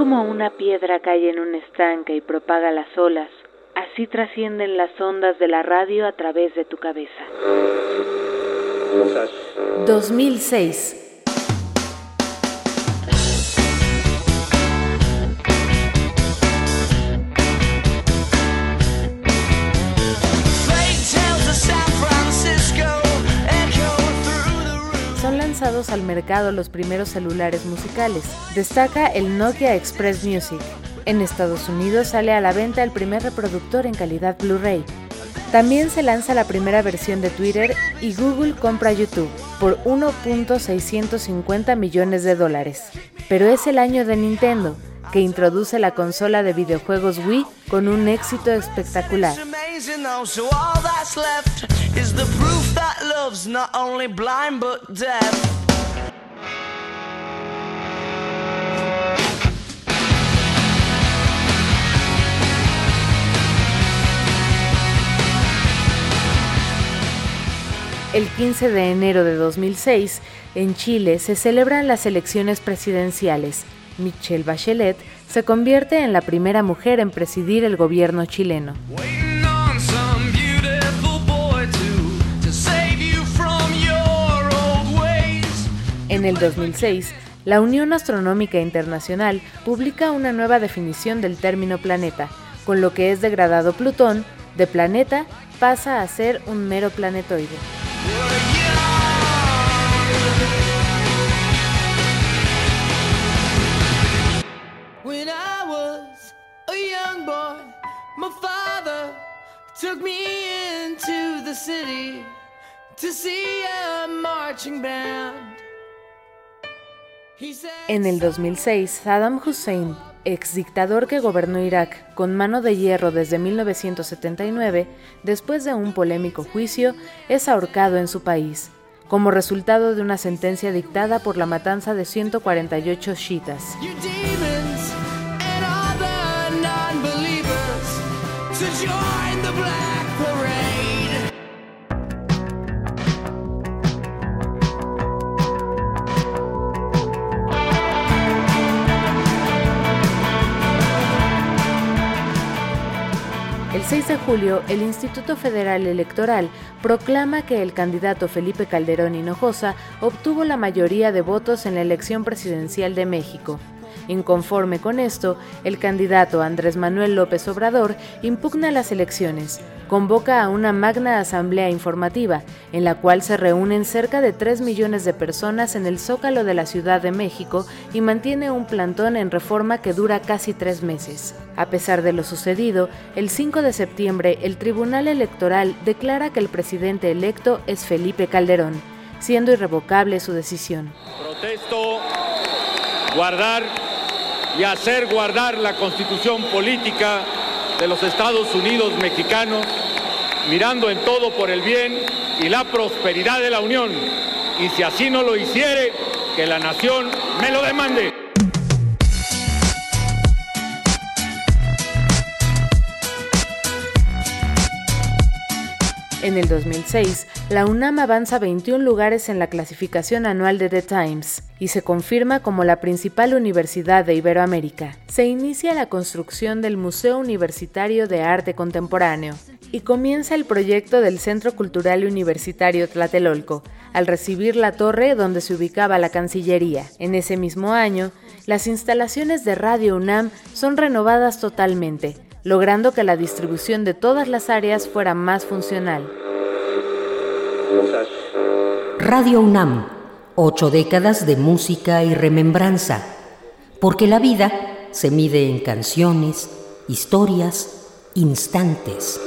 Como una piedra cae en un estanque y propaga las olas, así trascienden las ondas de la radio a través de tu cabeza. 2006 al mercado los primeros celulares musicales. Destaca el Nokia Express Music. En Estados Unidos sale a la venta el primer reproductor en calidad Blu-ray. También se lanza la primera versión de Twitter y Google compra YouTube por 1.650 millones de dólares. Pero es el año de Nintendo, que introduce la consola de videojuegos Wii con un éxito espectacular. El 15 de enero de 2006, en Chile se celebran las elecciones presidenciales. Michelle Bachelet se convierte en la primera mujer en presidir el gobierno chileno. En el 2006, la Unión Astronómica Internacional publica una nueva definición del término planeta, con lo que es degradado Plutón, de planeta pasa a ser un mero planetoide. En el 2006, Saddam Hussein, ex dictador que gobernó Irak con mano de hierro desde 1979, después de un polémico juicio, es ahorcado en su país, como resultado de una sentencia dictada por la matanza de 148 chiitas. El 6 de julio, el Instituto Federal Electoral proclama que el candidato Felipe Calderón Hinojosa obtuvo la mayoría de votos en la elección presidencial de México. Inconforme con esto, el candidato Andrés Manuel López Obrador impugna las elecciones, convoca a una magna asamblea informativa, en la cual se reúnen cerca de 3 millones de personas en el zócalo de la Ciudad de México y mantiene un plantón en reforma que dura casi tres meses. A pesar de lo sucedido, el 5 de septiembre el Tribunal Electoral declara que el presidente electo es Felipe Calderón, siendo irrevocable su decisión. Protesto guardar y hacer guardar la constitución política de los Estados Unidos mexicanos, mirando en todo por el bien y la prosperidad de la Unión. Y si así no lo hiciere, que la nación me lo demande. En el 2006, la UNAM avanza 21 lugares en la clasificación anual de The Times y se confirma como la principal universidad de Iberoamérica. Se inicia la construcción del Museo Universitario de Arte Contemporáneo y comienza el proyecto del Centro Cultural Universitario Tlatelolco, al recibir la torre donde se ubicaba la Cancillería. En ese mismo año, las instalaciones de Radio UNAM son renovadas totalmente logrando que la distribución de todas las áreas fuera más funcional. Radio UNAM, ocho décadas de música y remembranza, porque la vida se mide en canciones, historias, instantes.